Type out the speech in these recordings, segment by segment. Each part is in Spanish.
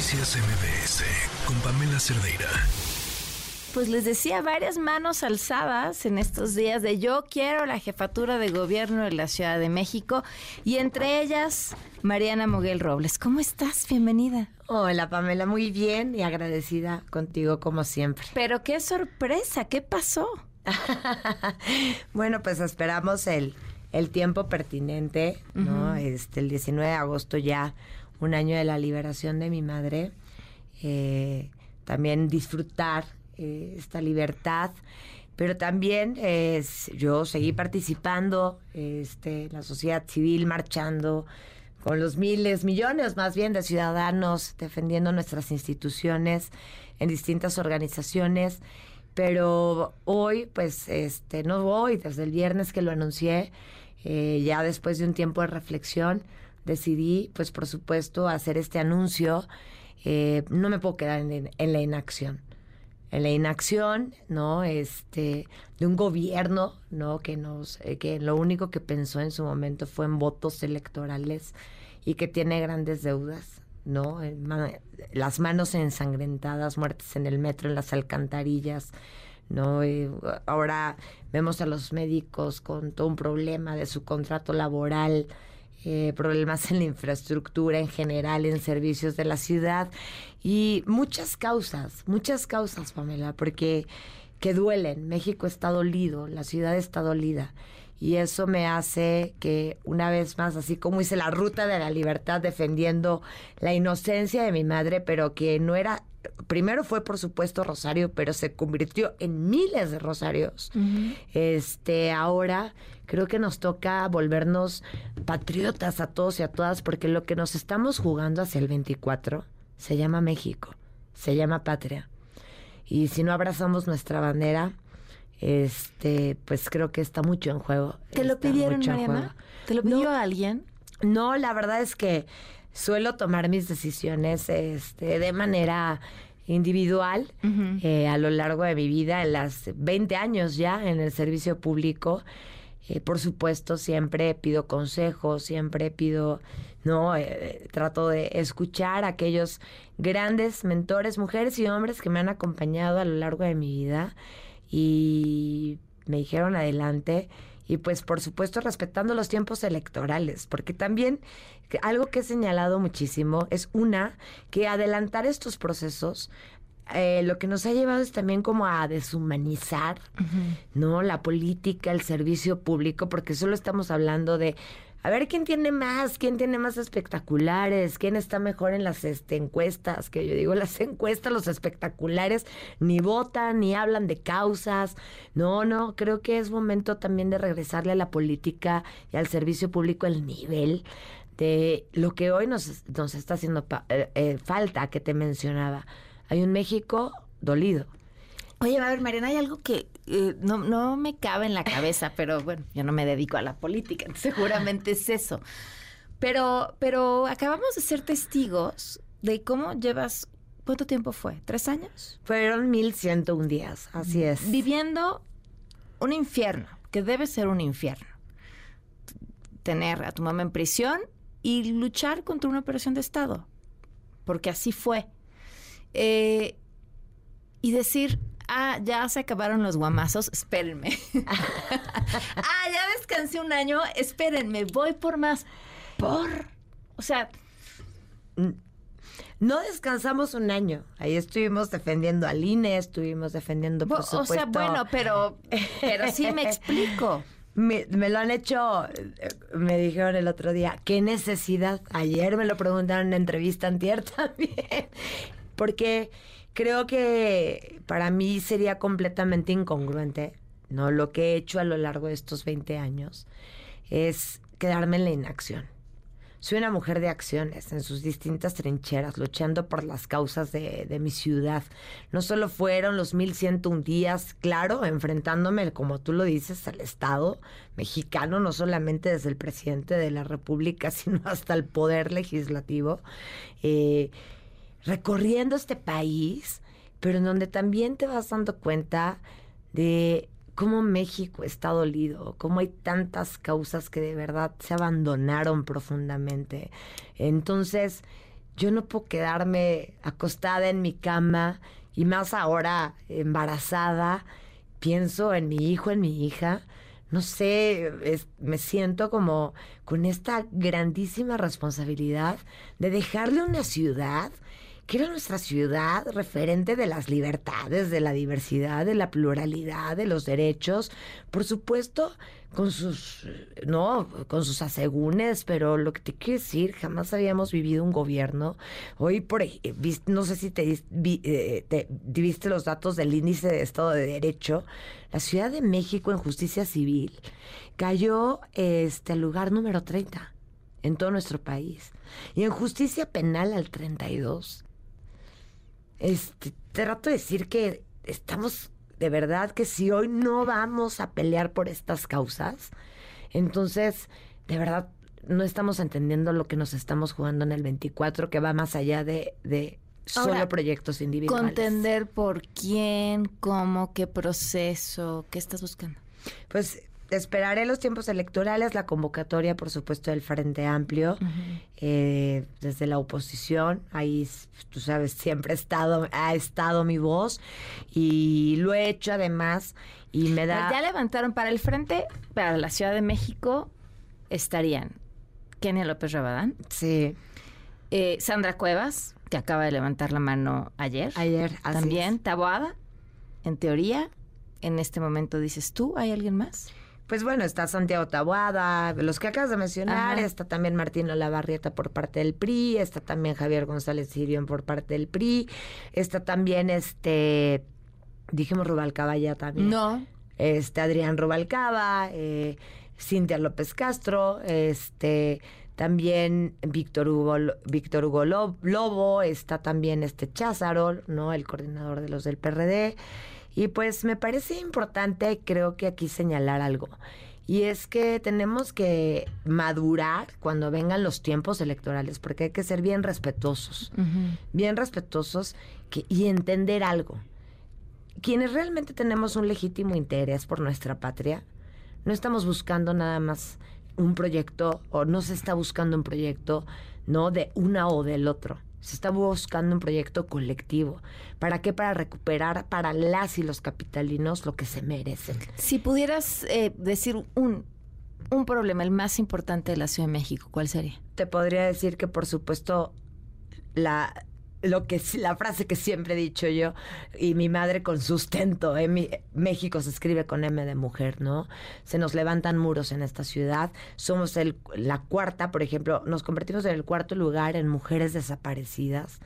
Noticias MBS con Pamela Cerdeira. Pues les decía varias manos alzadas en estos días de yo quiero la jefatura de gobierno de la Ciudad de México y entre ellas Mariana Moguel Robles. ¿Cómo estás? Bienvenida. Hola Pamela, muy bien y agradecida contigo como siempre. Pero qué sorpresa, ¿qué pasó? bueno, pues esperamos el, el tiempo pertinente, ¿no? Este, el 19 de agosto ya un año de la liberación de mi madre, eh, también disfrutar eh, esta libertad, pero también yo seguí participando este, en la sociedad civil, marchando con los miles, millones más bien de ciudadanos defendiendo nuestras instituciones en distintas organizaciones. Pero hoy, pues, este, no voy, desde el viernes que lo anuncié, eh, ya después de un tiempo de reflexión, decidí, pues por supuesto, hacer este anuncio. Eh, no me puedo quedar en, la inacción. En la inacción, ¿no? Este, de un gobierno, ¿no? Que nos, eh, que lo único que pensó en su momento fue en votos electorales y que tiene grandes deudas, ¿no? las manos ensangrentadas, muertes en el metro, en las alcantarillas, ¿no? ahora vemos a los médicos con todo un problema de su contrato laboral, eh, problemas en la infraestructura en general, en servicios de la ciudad y muchas causas, muchas causas, Pamela, porque que duelen. México está dolido, la ciudad está dolida. Y eso me hace que una vez más, así como hice la ruta de la libertad defendiendo la inocencia de mi madre, pero que no era, primero fue por supuesto Rosario, pero se convirtió en miles de Rosarios. Este, ahora creo que nos toca volvernos patriotas a todos y a todas, porque lo que nos estamos jugando hacia el 24 se llama México, se llama patria. Y si no abrazamos nuestra bandera, este, pues creo que está mucho en juego. ¿Te lo pidieron, Mariana? ¿Te lo pidió alguien? No, la verdad es que suelo tomar mis decisiones este, de manera individual eh, a lo largo de mi vida, en las 20 años ya en el servicio público. Eh, por supuesto, siempre pido consejos, siempre pido, no, eh, trato de escuchar a aquellos grandes mentores, mujeres y hombres que me han acompañado a lo largo de mi vida y me dijeron adelante y pues por supuesto respetando los tiempos electorales, porque también algo que he señalado muchísimo es una, que adelantar estos procesos eh, lo que nos ha llevado es también como a deshumanizar, ¿no? La política, el servicio público, porque solo estamos hablando de a ver quién tiene más, quién tiene más espectaculares, quién está mejor en las este, encuestas, que yo digo las encuestas, los espectaculares ni votan ni hablan de causas. No, no, creo que es momento también de regresarle a la política y al servicio público el nivel de lo que hoy nos, nos está haciendo eh, eh, falta, que te mencionaba. Hay un México dolido. Oye, a ver, Mariana, hay algo que eh, no, no me cabe en la cabeza, pero bueno, yo no me dedico a la política, seguramente es eso. Pero, pero acabamos de ser testigos de cómo llevas, ¿cuánto tiempo fue? ¿Tres años? Fueron mil ciento un días, así es. Viviendo un infierno, que debe ser un infierno. Tener a tu mamá en prisión y luchar contra una operación de Estado, porque así fue. Eh, y decir, ah, ya se acabaron los guamazos, espérenme. ah, ya descansé un año, espérenme, voy por más. Por. O sea. No descansamos un año. Ahí estuvimos defendiendo al INE, estuvimos defendiendo, por supuesto. O sea, bueno, pero, pero sí me explico. Me, me, lo han hecho, me dijeron el otro día, ¿qué necesidad? Ayer me lo preguntaron en entrevista antier también. Porque creo que para mí sería completamente incongruente, ¿no? Lo que he hecho a lo largo de estos 20 años es quedarme en la inacción. Soy una mujer de acciones en sus distintas trincheras, luchando por las causas de, mi ciudad. No solo fueron los 1101 días, claro, enfrentándome, como tú lo dices, al Estado mexicano, no solamente desde el presidente de la República, sino hasta el poder legislativo. Eh, recorriendo este país, pero en donde también te vas dando cuenta de cómo México está dolido, cómo hay tantas causas que de verdad se abandonaron profundamente. Entonces, yo no puedo quedarme acostada en mi cama y más ahora embarazada, pienso en mi hijo, en mi hija, no sé, me siento como con esta grandísima responsabilidad de dejarle una ciudad que era nuestra ciudad referente de las libertades, de la diversidad, de la pluralidad, de los derechos, por supuesto, con sus, no, con sus asegúnes, pero lo que te quiero decir, jamás habíamos vivido un gobierno. Hoy, por no sé si te, eh, te, viste los datos del índice de Estado de Derecho, la Ciudad de México en justicia civil cayó este, al lugar número 30 en todo nuestro país. Y en justicia penal al 32. Este, trato de decir que estamos de verdad que si hoy no vamos a pelear por estas causas, entonces, de verdad, no estamos entendiendo lo que nos estamos jugando en el 24, que va más allá de, de solo proyectos individuales. Contender por quién, cómo, qué proceso, qué estás buscando. Pues esperaré los tiempos electorales, la convocatoria, por supuesto, del Frente Amplio, eh, desde la oposición. Ahí, tú sabes, siempre ha estado, ha estado mi voz y lo he hecho además y me da... Ya levantaron para el Frente, para la Ciudad de México, estarían Kenia López Rabadán. Sí. Eh, Sandra Cuevas, que acaba de levantar la mano ayer. Ayer, así También Taboada, en teoría. En este momento dices tú, ¿hay alguien más? Pues bueno, está Santiago Tabuada, los que acabas de mencionar, está también Martín Olavarrieta por parte del PRI, está también Javier González Sirión por parte del PRI, está también este, dijimos Rubalcaba ya también. No. Este, Adrián Rubalcaba, eh, Cintia López Castro, este, también Víctor Hugo, Víctor Hugo Lobo, está también este Cházaro, ¿no? El coordinador de los del PRD. Y pues me parece importante, creo que aquí señalar algo. Y es que tenemos que madurar cuando vengan los tiempos electorales, porque hay que ser bien respetuosos, bien respetuosos y entender algo. Quienes realmente tenemos un legítimo interés por nuestra patria, no estamos buscando nada más un proyecto o no se está buscando un proyecto, no de una o del otro se está buscando un proyecto colectivo. ¿Para qué? Para recuperar para las y los capitalinos lo que se merecen. Si pudieras eh, decir un, un problema, el más importante de la Ciudad de México, ¿cuál sería? Te podría decir que, por supuesto, la lo que la frase que siempre he dicho yo y mi madre con sustento en ¿eh? México se escribe con M de mujer no se nos levantan muros en esta ciudad somos el, la cuarta por ejemplo nos convertimos en el cuarto lugar en mujeres desaparecidas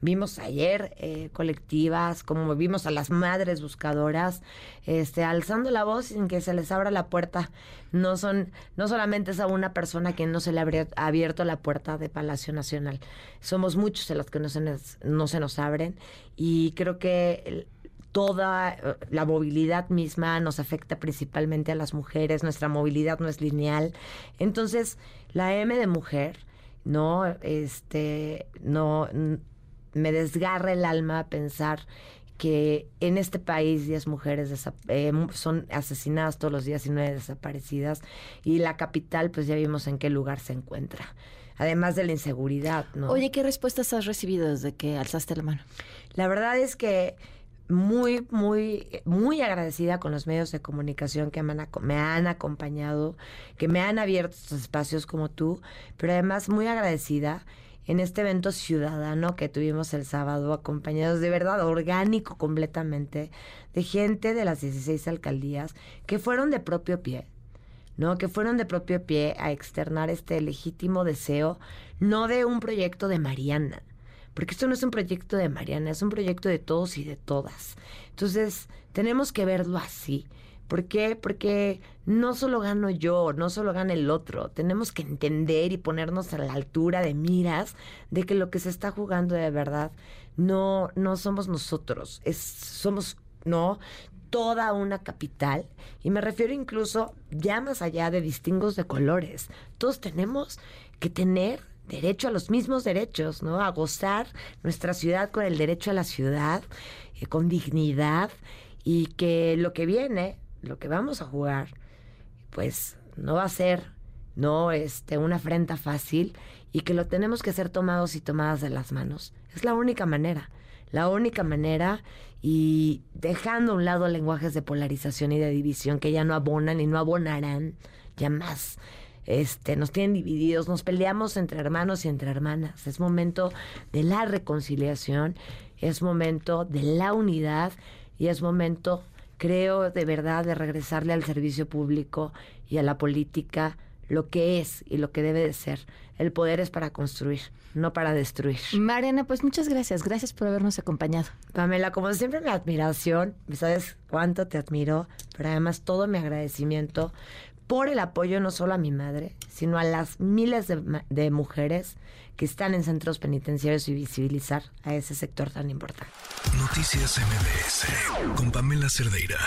vimos ayer eh, colectivas como vimos a las madres buscadoras este alzando la voz sin que se les abra la puerta no son no solamente es a una persona que no se le ha abierto la puerta de Palacio Nacional somos muchos en los que no se no se nos abren y creo que toda eh, la movilidad misma nos afecta principalmente a las mujeres, nuestra movilidad no es lineal. Entonces, la M de mujer, no, este, no, me desgarra el alma pensar que en este país 10 mujeres eh, son asesinadas todos los días y nueve desaparecidas y la capital pues ya vimos en qué lugar se encuentra además de la inseguridad, ¿no? Oye, ¿qué respuestas has recibido desde que alzaste la mano? La verdad es que muy, muy, muy agradecida con los medios de comunicación que me han, me han acompañado, que me han abierto estos espacios como tú, pero además muy agradecida en este evento ciudadano que tuvimos el sábado, acompañados de verdad, orgánico completamente, de gente de las 16 alcaldías que fueron de propio pie, ¿no? Que fueron de propio pie a externar este legítimo deseo, no de un proyecto de Mariana, porque esto no es un proyecto de Mariana, es un proyecto de todos y de todas. Entonces, tenemos que verlo así. ¿Por qué? Porque no solo gano yo, no solo gana el otro. Tenemos que entender y ponernos a la altura de miras de que lo que se está jugando de verdad no, no somos nosotros, es, somos, no, toda una capital. Y me refiero incluso ya más allá de distingos de colores. Todos tenemos que tener derecho a los mismos derechos, ¿no? A gozar nuestra ciudad con el derecho a la ciudad, eh, con dignidad y que lo que viene, lo que vamos a jugar, pues no va a ser no este una afrenta fácil y que lo tenemos que ser tomados y tomadas de las manos. Es la única manera, la única manera y dejando a un lado lenguajes de polarización y de división que ya no abonan y no abonarán ya más. Este, nos tienen divididos, nos peleamos entre hermanos y entre hermanas. Es momento de la reconciliación, es momento de la unidad y es momento, creo, de verdad, de regresarle al servicio público y a la política lo que es y lo que debe de ser. El poder es para construir, no para destruir. Mariana, pues muchas gracias. Gracias por habernos acompañado. Pamela, como siempre, mi admiración, sabes cuánto te admiro, pero además todo mi agradecimiento por el apoyo no solo a mi madre, sino a las miles de, mujeres que están en centros penitenciarios y visibilizar a ese sector tan importante. Noticias MBS con Pamela Cerdeira.